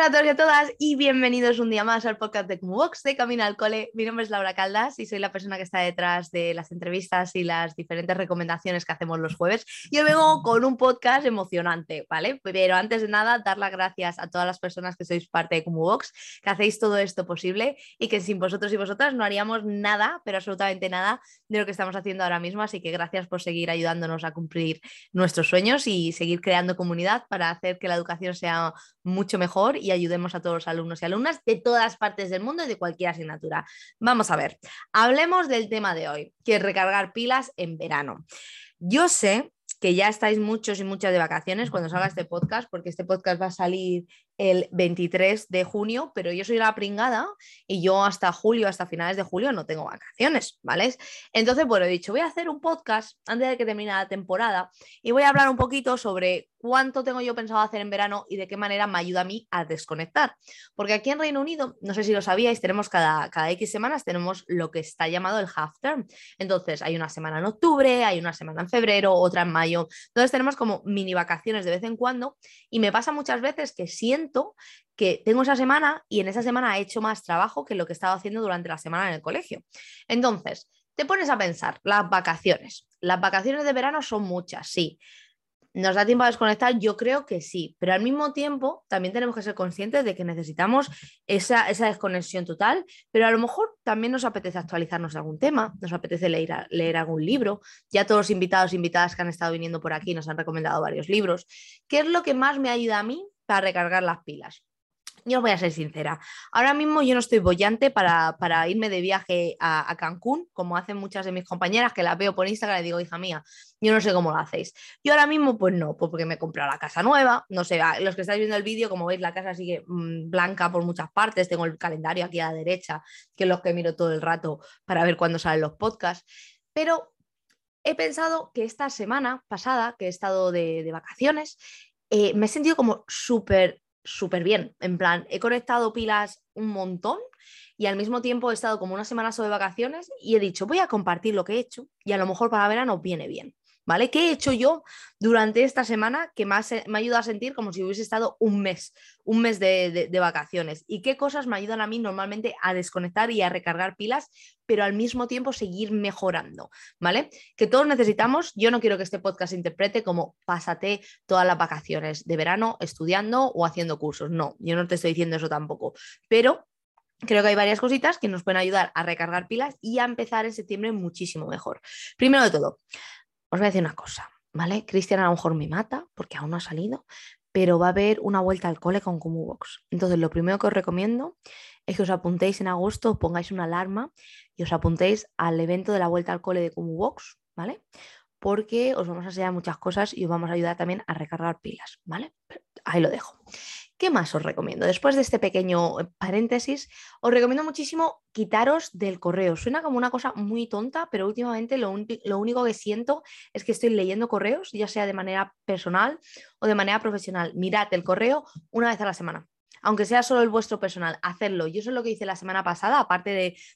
Hola a todos y a todas y bienvenidos un día más al podcast de Box de Camino al Cole. Mi nombre es Laura Caldas y soy la persona que está detrás de las entrevistas y las diferentes recomendaciones que hacemos los jueves. Y hoy vengo con un podcast emocionante, ¿vale? Pero antes de nada, dar las gracias a todas las personas que sois parte de Box, que hacéis todo esto posible y que sin vosotros y vosotras no haríamos nada, pero absolutamente nada de lo que estamos haciendo ahora mismo. Así que gracias por seguir ayudándonos a cumplir nuestros sueños y seguir creando comunidad para hacer que la educación sea mucho mejor y ayudemos a todos los alumnos y alumnas de todas partes del mundo y de cualquier asignatura. Vamos a ver, hablemos del tema de hoy, que es recargar pilas en verano. Yo sé que ya estáis muchos y muchas de vacaciones cuando salga este podcast, porque este podcast va a salir el 23 de junio, pero yo soy la pringada y yo hasta julio, hasta finales de julio no tengo vacaciones, ¿vale? Entonces, bueno, he dicho, voy a hacer un podcast antes de que termine la temporada y voy a hablar un poquito sobre cuánto tengo yo pensado hacer en verano y de qué manera me ayuda a mí a desconectar. Porque aquí en Reino Unido, no sé si lo sabíais, tenemos cada, cada X semanas, tenemos lo que está llamado el half term. Entonces, hay una semana en octubre, hay una semana en febrero, otra en mayo. Entonces, tenemos como mini vacaciones de vez en cuando y me pasa muchas veces que siento que tengo esa semana y en esa semana he hecho más trabajo que lo que estaba haciendo durante la semana en el colegio. Entonces, te pones a pensar, las vacaciones. Las vacaciones de verano son muchas, sí. ¿Nos da tiempo a desconectar? Yo creo que sí, pero al mismo tiempo también tenemos que ser conscientes de que necesitamos esa, esa desconexión total, pero a lo mejor también nos apetece actualizarnos algún tema, nos apetece leer, leer algún libro. Ya todos los invitados e invitadas que han estado viniendo por aquí nos han recomendado varios libros. ¿Qué es lo que más me ayuda a mí para recargar las pilas. Yo os voy a ser sincera. Ahora mismo yo no estoy bollante para, irme de viaje a, Cancún, como hacen muchas de mis compañeras que las veo por Instagram y digo, hija mía, yo no sé cómo lo hacéis. Yo ahora mismo, pues no, pues porque me he comprado la casa nueva. No sé, los que estáis viendo el vídeo, como veis, la casa sigue mm, blanca por muchas partes. Tengo el calendario aquí a la derecha, que es lo que miro todo el rato para ver cuándo salen los podcasts. Pero he pensado que esta semana pasada, que he estado de vacaciones, eh, me he sentido como súper, súper bien. En plan, he conectado pilas un montón y al mismo tiempo he estado como una semana de vacaciones y he dicho, voy a compartir lo que he hecho y a lo mejor para verano viene bien. ¿Vale? ¿Qué he hecho yo durante esta semana que más me ha ayudado a sentir como si hubiese estado un mes, un mes de, vacaciones? ¿Y qué cosas me ayudan a mí normalmente a desconectar y a recargar pilas, pero al mismo tiempo seguir mejorando, ¿vale? Que todos necesitamos, yo no quiero que este podcast se interprete como pásate todas las vacaciones de verano estudiando o haciendo cursos, no, yo no te estoy diciendo eso tampoco, pero Creo que hay varias cositas que nos pueden ayudar a recargar pilas y a empezar en septiembre muchísimo mejor. Primero de todo, os voy a decir una cosa, ¿vale? Cristian a lo mejor me mata porque aún no ha salido, pero va a haber una vuelta al cole con Box. Entonces, lo primero que os recomiendo es que os apuntéis en agosto, pongáis una alarma y os apuntéis al evento de la vuelta al cole de Box, ¿vale? Porque os vamos a enseñar muchas cosas y os vamos a ayudar también a recargar pilas, ¿vale? Ahí lo dejo. ¿Qué más os recomiendo? Después de este pequeño eh, paréntesis, os recomiendo muchísimo quitaros del correo. Suena como una cosa muy tonta, pero últimamente lo, lo, único que siento es que estoy leyendo correos, ya sea de manera personal o de manera profesional. Mirad el correo una vez a la semana aunque sea solo el vuestro personal, hacerlo. Yo eso es lo que hice la semana pasada, aparte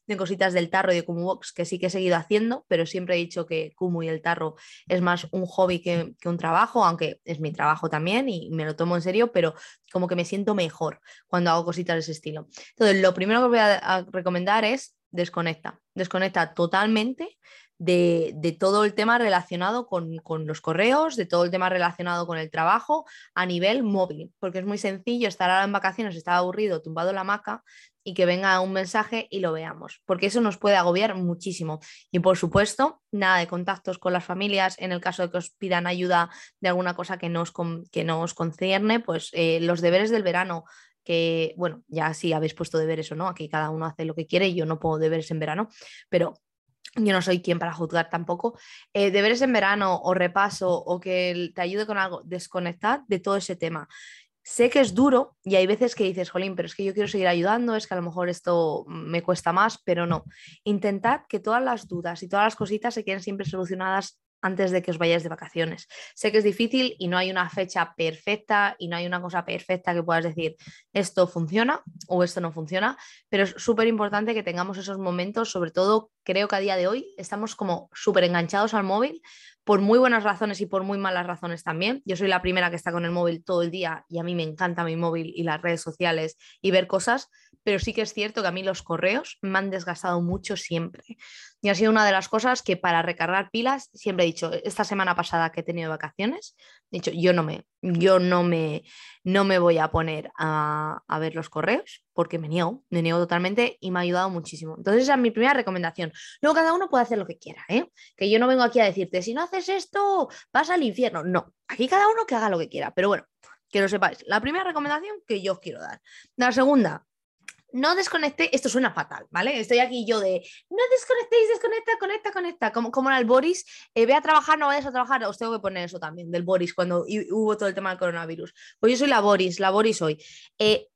de, cositas del tarro y de Box, que sí que he seguido haciendo, pero siempre he dicho que Kumu y el tarro es más un hobby que, un trabajo, aunque es mi trabajo también y me lo tomo en serio, pero como que me siento mejor cuando hago cositas de ese estilo. Entonces, lo primero que os voy a recomendar es desconecta, desconecta totalmente de, todo el tema relacionado con, los correos, de todo el tema relacionado con el trabajo a nivel móvil, porque es muy sencillo estar ahora en vacaciones, estar aburrido, tumbado en la hamaca y que venga un mensaje y lo veamos, porque eso nos puede agobiar muchísimo. Y por supuesto, nada de contactos con las familias, en el caso de que os pidan ayuda de alguna cosa que nos, que nos concierne, pues eh, los deberes del verano, que, bueno, ya si habéis puesto deberes o no, aquí cada uno hace lo que quiere, yo no puedo deberes en verano, pero yo no soy quien para juzgar tampoco, eh, deberes en verano o repaso o que te ayude con algo, desconectar de todo ese tema. Sé que es duro y hay veces que dices, Jolín, pero es que yo quiero seguir ayudando, es que a lo mejor esto me cuesta más, pero no. Intentad que todas las dudas y todas las cositas se queden siempre solucionadas antes de que os vayáis de vacaciones. Sé que es difícil y no hay una fecha perfecta y no hay una cosa perfecta que puedas decir esto funciona o esto no funciona, pero es súper importante que tengamos esos momentos, sobre todo creo que a día de hoy estamos como súper enganchados al móvil por muy buenas razones y por muy malas razones también. Yo soy la primera que está con el móvil todo el día y a mí me encanta mi móvil y las redes sociales y ver cosas, pero sí que es cierto que a mí los correos me han desgastado mucho siempre. Y ha sido una de las cosas que para recargar pilas siempre he dicho, esta semana pasada que he tenido vacaciones, he dicho, yo no me, yo no me, no me voy a poner a, a ver los correos porque me niego, me niego totalmente y me ha ayudado muchísimo. Entonces esa es mi primera recomendación. Luego cada uno puede hacer lo que quiera, ¿eh? Que yo no vengo aquí a decirte, si no haces esto, vas al infierno. No, aquí cada uno que haga lo que quiera. Pero bueno, que lo sepáis. La primera recomendación que yo quiero dar. La segunda, no desconectéis, esto suena fatal, ¿vale? Estoy aquí yo de, no desconectéis, desconecta, conecta, conecta, como, como era el Boris, eh, ve a trabajar, no vayas a trabajar, os tengo que poner eso también, del Boris, cuando hubo todo el tema del coronavirus. Pues yo soy la Boris, la Boris hoy. Eh,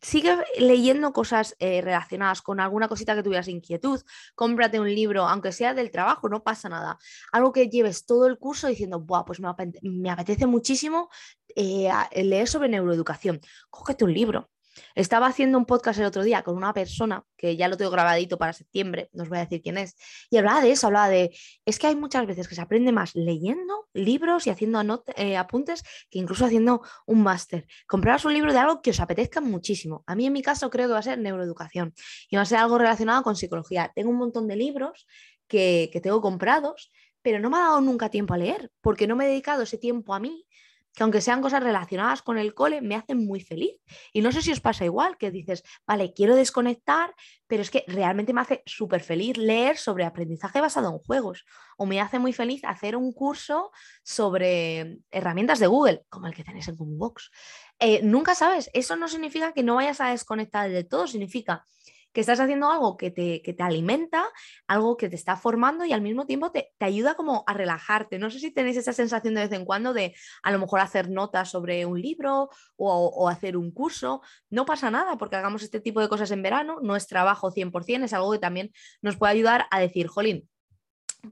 sigue leyendo cosas eh, relacionadas con alguna cosita que tuvieras inquietud, cómprate un libro, aunque sea del trabajo, no pasa nada. Algo que lleves todo el curso diciendo, Buah, pues me, apetece, muchísimo leer sobre neuroeducación. Cógete un libro, estaba haciendo un podcast el otro día con una persona que ya lo tengo grabadito para septiembre, no os voy a decir quién es, y hablaba de eso, hablaba de, es que hay muchas veces que se aprende más leyendo libros y haciendo eh, apuntes que incluso haciendo un máster. Compraros un libro de algo que os apetezca muchísimo. A mí en mi caso creo que va a ser neuroeducación y va a ser algo relacionado con psicología. Tengo un montón de libros que, que tengo comprados, pero no me ha dado nunca tiempo a leer porque no me he dedicado ese tiempo a mí que aunque sean cosas relacionadas con el cole, me hacen muy feliz. Y no sé si os pasa igual, que dices, vale, quiero desconectar, pero es que realmente me hace súper feliz leer sobre aprendizaje basado en juegos. O me hace muy feliz hacer un curso sobre herramientas de Google, como el que tenéis en Boombox. Eh, nunca sabes, eso no significa que no vayas a desconectar de todo, significa que estás haciendo algo que te, te alimenta, algo que te está formando y al mismo tiempo te, ayuda como a relajarte. No sé si tenéis esa sensación de vez en cuando de a lo mejor hacer notas sobre un libro o, hacer un curso. No pasa nada porque hagamos este tipo de cosas en verano, no es trabajo 100%, es algo que también nos puede ayudar a decir, jolín,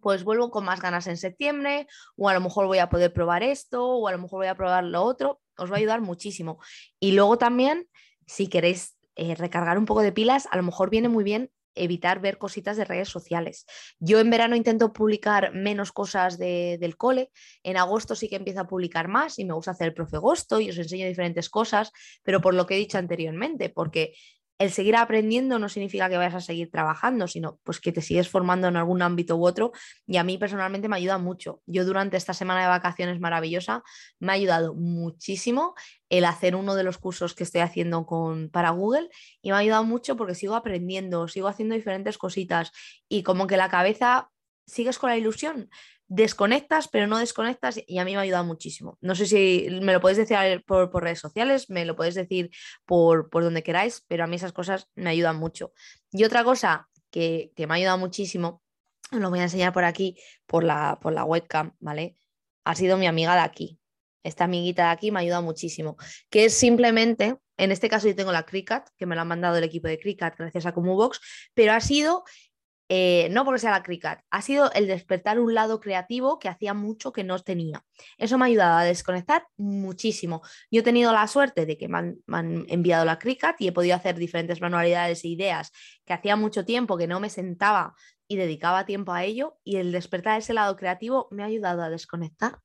pues vuelvo con más ganas en septiembre, o a lo mejor voy a poder probar esto, o a lo mejor voy a probar lo otro, os va a ayudar muchísimo. Y luego también, si queréis eh, recargar un poco de pilas, a lo mejor viene muy bien evitar ver cositas de redes sociales. Yo en verano intento publicar menos cosas del cole, en agosto sí que empiezo a publicar más y me gusta hacer el profe agosto y os enseño diferentes cosas, pero por lo que he dicho anteriormente, porque el seguir aprendiendo no significa que vayas a seguir trabajando, sino pues que te sigues formando en algún ámbito u otro y a mí personalmente me ayuda mucho. Yo durante esta semana de vacaciones maravillosa me ha ayudado muchísimo el hacer uno de los cursos que estoy haciendo con, para Google y me ha ayudado mucho porque sigo aprendiendo, sigo haciendo diferentes cositas y como que la cabeza sigues con la ilusión desconectas, pero no desconectas y a mí me ha ayudado muchísimo. No sé si me lo podéis decir por, redes sociales, me lo podéis decir por, por, donde queráis, pero a mí esas cosas me ayudan mucho. Y otra cosa que, me ha ayudado muchísimo, lo voy a enseñar por aquí, por la, por la webcam, ¿vale? Ha sido mi amiga de aquí. Esta amiguita de aquí me ha ayudado muchísimo, que es simplemente, en este caso yo tengo la Cricut, que me la han mandado el equipo de Cricut gracias a Comubox, pero ha sido eh, no porque sea la Cricut, ha sido el despertar un lado creativo que hacía mucho que no tenía. Eso me ha ayudado a desconectar muchísimo. Yo he tenido la suerte de que me han, enviado la Cricut y he podido hacer diferentes manualidades e ideas que hacía mucho tiempo que no me sentaba y dedicaba tiempo a ello y el despertar ese lado creativo me ha ayudado a desconectar.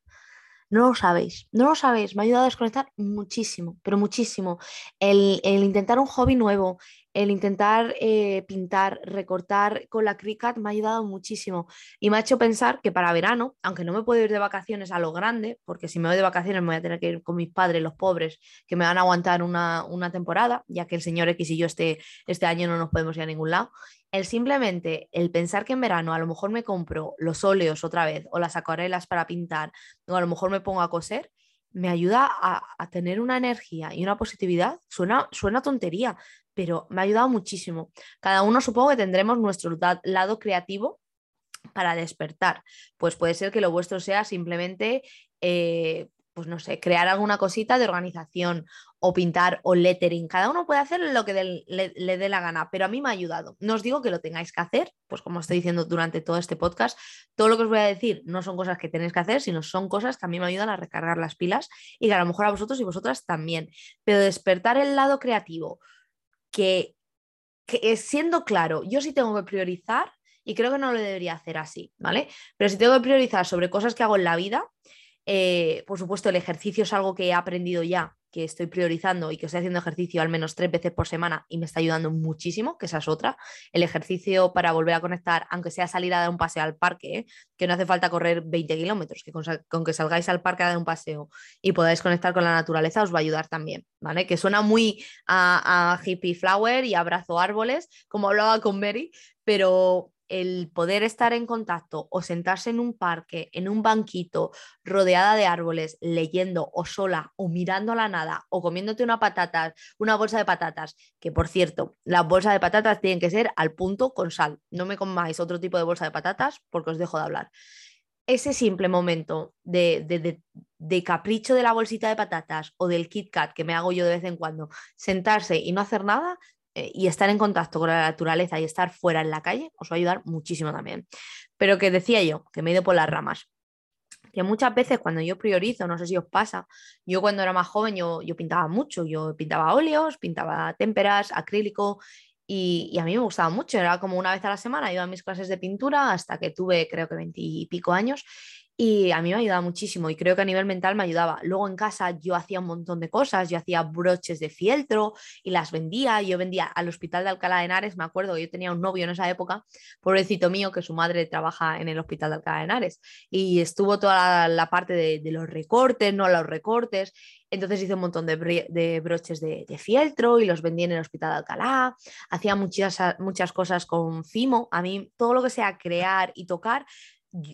No lo sabéis, no lo sabéis, me ha ayudado a desconectar muchísimo, pero muchísimo. el intentar un hobby nuevo, el intentar eh, pintar, recortar con la Cricut me ha ayudado muchísimo y me ha hecho pensar que para verano, aunque no me puedo ir de vacaciones a lo grande, porque si me voy de vacaciones me voy a tener que ir con mis padres, los pobres, que me van a aguantar una, temporada, ya que el señor X y yo este, este año no nos podemos ir a ningún lado. El simplemente, el pensar que en verano a lo mejor me compro los óleos otra vez o las acuarelas para pintar o a lo mejor me pongo a coser, me ayuda a, tener una energía y una positividad. Suena, suena tontería, pero me ha ayudado muchísimo. Cada uno supongo que tendremos nuestro lado creativo para despertar. Pues puede ser que lo vuestro sea simplemente, eh, pues no sé, crear alguna cosita de organización o pintar o lettering. Cada uno puede hacer lo que le, dé la gana, pero a mí me ha ayudado. No os digo que lo tengáis que hacer, pues como estoy diciendo durante todo este podcast, todo lo que os voy a decir no son cosas que tenéis que hacer, sino son cosas que a mí me ayudan a recargar las pilas y que a lo mejor a vosotros y vosotras también. Pero despertar el lado creativo, que, que siendo claro, yo sí tengo que priorizar y creo que no lo debería hacer así, ¿vale? Pero si tengo que priorizar sobre cosas que hago en la vida, eh, por supuesto, el ejercicio es algo que he aprendido ya, que estoy priorizando y que estoy haciendo ejercicio al menos tres veces por semana y me está ayudando muchísimo, que esa es otra. El ejercicio para volver a conectar, aunque sea salir a dar un paseo al parque, ¿eh? que no hace falta correr 20 kilómetros, que con, que salgáis al parque a dar un paseo y podáis conectar con la naturaleza os va a ayudar también, ¿vale? Que suena muy a, a hippie flower y abrazo árboles, como hablaba con Mary, pero el poder estar en contacto o sentarse en un parque, en un banquito, rodeada de árboles, leyendo o sola o mirando a la nada o comiéndote una patata, una bolsa de patatas, que por cierto, las bolsas de patatas tienen que ser al punto con sal. No me comáis otro tipo de bolsa de patatas porque os dejo de hablar. Ese simple momento de, de, de capricho de la bolsita de patatas o del Kit Kat que me hago yo de vez en cuando, sentarse y no hacer nada, eh, y estar en contacto con la naturaleza y estar fuera en la calle os va a ayudar muchísimo también. Pero que decía yo, que me he ido por las ramas, que muchas veces cuando yo priorizo, no sé si os pasa, yo cuando era más joven yo, yo pintaba mucho, yo pintaba óleos, pintaba témperas, acrílico y, y, a mí me gustaba mucho, era como una vez a la semana, iba a mis clases de pintura hasta que tuve creo que veintipico años y a mí me ayudaba muchísimo y creo que a nivel mental me ayudaba. Luego en casa yo hacía un montón de cosas, yo hacía broches de fieltro y las vendía. Yo vendía al hospital de Alcalá de Henares, me acuerdo yo tenía un novio en esa época, pobrecito mío, que su madre trabaja en el hospital de Alcalá de Henares y estuvo toda la, parte de, los recortes, no los recortes. Entonces hice un montón de, broches de, fieltro y los vendí en el hospital de Alcalá. Hacía muchas, muchas cosas con Fimo. A mí todo lo que sea crear y tocar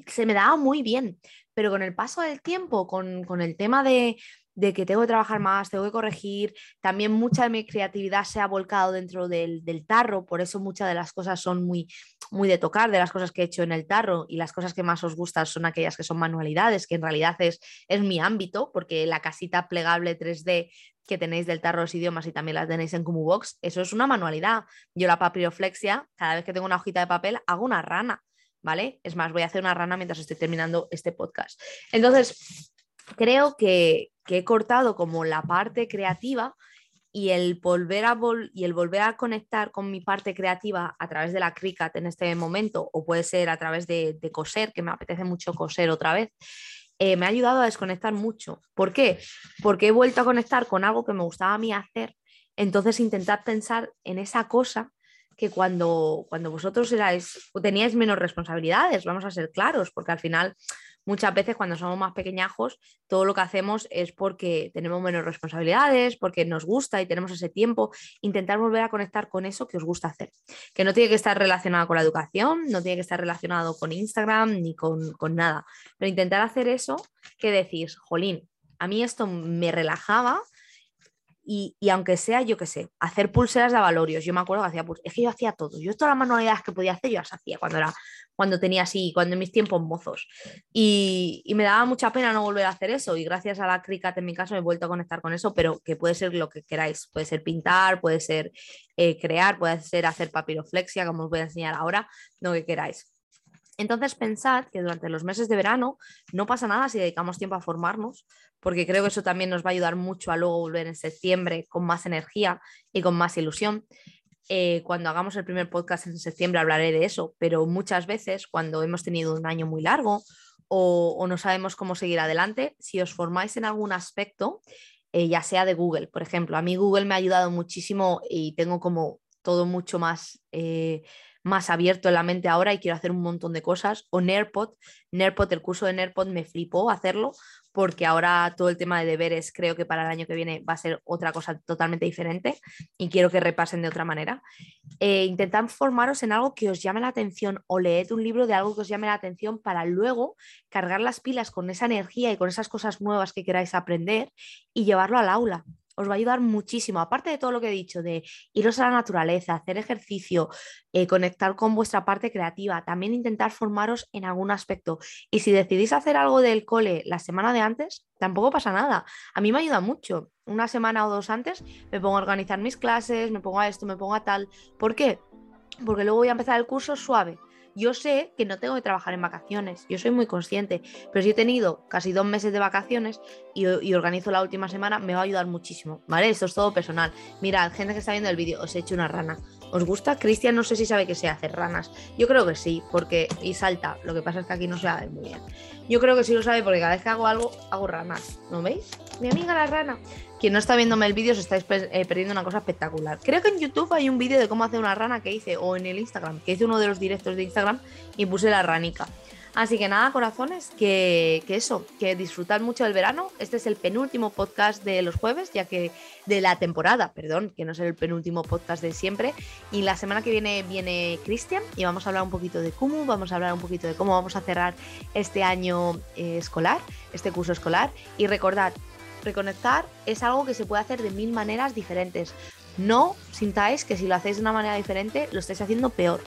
se me daba muy bien, pero con el paso del tiempo, con, el tema de, que tengo que trabajar más, tengo que corregir, también mucha de mi creatividad se ha volcado dentro del, tarro, por eso muchas de las cosas son muy, muy de tocar, de las cosas que he hecho en el tarro y las cosas que más os gustan son aquellas que son manualidades, que en realidad es, es mi ámbito, porque la casita plegable 3D que tenéis del tarro los idiomas y también las tenéis en Box, eso es una manualidad. Yo la papiroflexia, cada vez que tengo una hojita de papel, hago una rana ¿vale? Es más, voy a hacer una rana mientras estoy terminando este podcast. Entonces, creo que, he cortado como la parte creativa y el volver a y el volver a conectar con mi parte creativa a través de la Cricut en este momento o puede ser a través de, coser que me apetece mucho coser otra vez eh, me ha ayudado a desconectar mucho ¿por qué? porque he vuelto a conectar con algo que me gustaba a mí hacer entonces intentar pensar en esa cosa que cuando, cuando vosotros erais, teníais menos responsabilidades, vamos a ser claros, porque al final muchas veces cuando somos más pequeñajos, todo lo que hacemos es porque tenemos menos responsabilidades, porque nos gusta y tenemos ese tiempo. Intentar volver a conectar con eso que os gusta hacer, que no tiene que estar relacionado con la educación, no tiene que estar relacionado con Instagram ni con, con nada, pero intentar hacer eso que decís, jolín, a mí esto me relajaba y, aunque sea, yo qué sé, hacer pulseras de avalorios, yo me acuerdo que hacía pulseras, es que yo hacía todo, yo todas las manualidades que podía hacer, yo las hacía cuando era, cuando tenía así, cuando en mis tiempos mozos. Y, me daba mucha pena no volver a hacer eso, y gracias a la Cricut en mi caso me he vuelto a conectar con eso, pero que puede ser lo que queráis, puede ser pintar, puede ser eh, crear, puede ser hacer papiroflexia, como os voy a enseñar ahora, lo que queráis. Entonces pensad que durante los meses de verano no pasa nada si dedicamos tiempo a formarnos, porque creo que eso también nos va a ayudar mucho a luego volver en septiembre con más energía y con más ilusión. Eh, cuando hagamos el primer podcast en septiembre hablaré de eso, pero muchas veces cuando hemos tenido un año muy largo o, no sabemos cómo seguir adelante, si os formáis en algún aspecto, eh, ya sea de Google, por ejemplo, a mí Google me ha ayudado muchísimo y tengo como todo mucho más... Eh, más abierto en la mente ahora y quiero hacer un montón de cosas. O NERPOD, NERPOD, el curso de NERPOD me flipó hacerlo porque ahora todo el tema de deberes creo que para el año que viene va a ser otra cosa totalmente diferente y quiero que repasen de otra manera. Eh, intentad formaros en algo que os llame la atención o leed un libro de algo que os llame la atención para luego cargar las pilas con esa energía y con esas cosas nuevas que queráis aprender y llevarlo al aula os va a ayudar muchísimo. Aparte de todo lo que he dicho, de iros a la naturaleza, hacer ejercicio, eh, conectar con vuestra parte creativa, también intentar formaros en algún aspecto. Y si decidís hacer algo del cole la semana de antes, tampoco pasa nada. A mí me ayuda mucho. Una semana o dos antes me pongo a organizar mis clases, me pongo a esto, me pongo a tal. ¿Por qué? Porque luego voy a empezar el curso suave yo sé que no tengo que trabajar en vacaciones, yo soy muy consciente, pero si he tenido casi dos meses de vacaciones y, organizo la última semana, me va a ayudar muchísimo, ¿vale? Esto es todo personal. Mirad, gente que está viendo el vídeo, os he hecho una rana. ¿Os gusta? Cristian no sé si sabe que sé hacer ranas. Yo creo que sí, porque... Y salta, lo que pasa es que aquí no se sabe muy bien. Yo creo que sí lo sabe porque cada vez que hago algo, hago ranas, ¿no veis? Mi amiga la rana. Quien no está viéndome el vídeo se está eh, perdiendo una cosa espectacular. Creo que en YouTube hay un vídeo de cómo hacer una rana que hice, o en el Instagram, que hice uno de los directos de Instagram y puse la ranica. Así que nada, corazones, que, eso, que disfrutad mucho del verano. Este es el penúltimo podcast de los jueves, ya que de la temporada, perdón, que no es el penúltimo podcast de siempre. Y la semana que viene viene Cristian y vamos a hablar un poquito de vamos a hablar un poquito de cómo vamos a cerrar este año eh, escolar, este curso escolar. Y recordad, reconectar es algo que se puede hacer de mil maneras diferentes. No sintáis que si lo hacéis de una manera diferente lo estáis haciendo peor.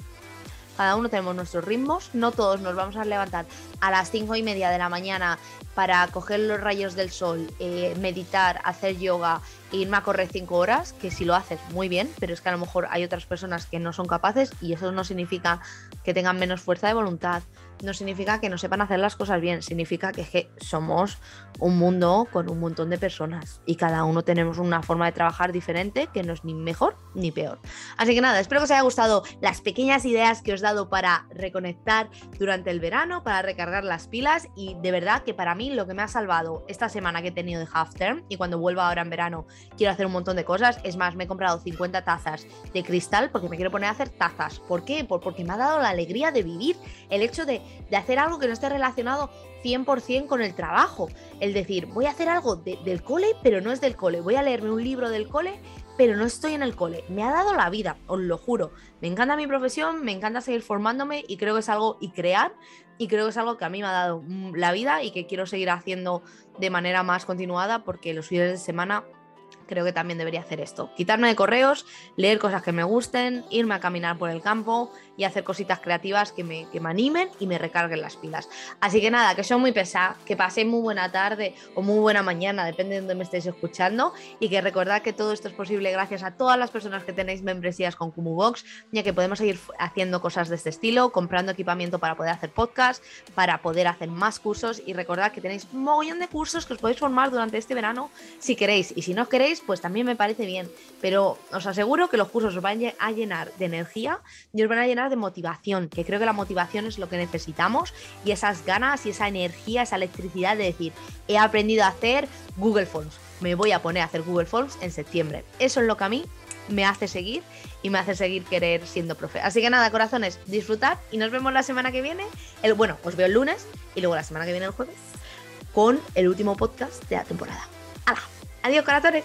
Cada uno tenemos nuestros ritmos, no todos nos vamos a levantar a las cinco y media de la mañana para coger los rayos del sol, eh, meditar, hacer yoga e irme a correr cinco horas, que si lo haces muy bien, pero es que a lo mejor hay otras personas que no son capaces y eso no significa que tengan menos fuerza de voluntad, no significa que no sepan hacer las cosas bien, significa que, somos un mundo con un montón de personas y cada uno tenemos una forma de trabajar diferente que no es ni mejor ni peor. Así que nada, espero que os haya gustado las pequeñas ideas que os he dado para reconectar durante el verano, para recargar las pilas y de verdad que para mí lo que me ha salvado esta semana que he tenido de half term y cuando vuelva ahora en verano quiero hacer un montón de cosas, es más, me he comprado 50 tazas de cristal porque me quiero poner a hacer tazas. ¿Por qué? Porque me ha dado la alegría de vivir el hecho de de hacer algo que no esté relacionado 100% con el trabajo. El decir, voy a hacer algo del cole, pero no es del cole. Voy a leerme un libro del cole, pero no estoy en el cole. Me ha dado la vida, os lo juro. Me encanta mi profesión, me encanta seguir formándome y creo que es algo, y crear, y creo que es algo que a mí me ha dado mm, la vida y que quiero seguir haciendo de manera más continuada porque los fines de semana creo que también debería hacer esto. Quitarme de correos, leer cosas que me gusten, irme a caminar por el campo y hacer cositas creativas que me, que me animen y me recarguen las pilas. Así que nada, que soy muy pesada, que paséis muy buena tarde o muy buena mañana, depende de dónde me estéis escuchando, y que recordad que todo esto es posible gracias a todas las personas que tenéis membresías con Box, ya que podemos seguir haciendo cosas de este estilo, comprando equipamiento para poder hacer podcast, para poder hacer más cursos, y recordad que tenéis un mogollón de cursos que os podéis formar durante este verano si queréis, y si no queréis, pues también me parece bien, pero os aseguro que los cursos os van a llenar de energía y os van a llenar de motivación, que creo que la motivación es lo que necesitamos y esas ganas y esa energía, esa electricidad de decir, he aprendido a hacer Google Forms, me voy a poner a hacer Google Forms en septiembre. Eso es lo que a mí me hace seguir y me hace seguir querer siendo profe. Así que nada, corazones, disfrutad y nos vemos la semana que viene. Bueno, os veo el lunes y luego la semana que viene el jueves con el último podcast de la temporada. ¡Hala! Adiós, corazones.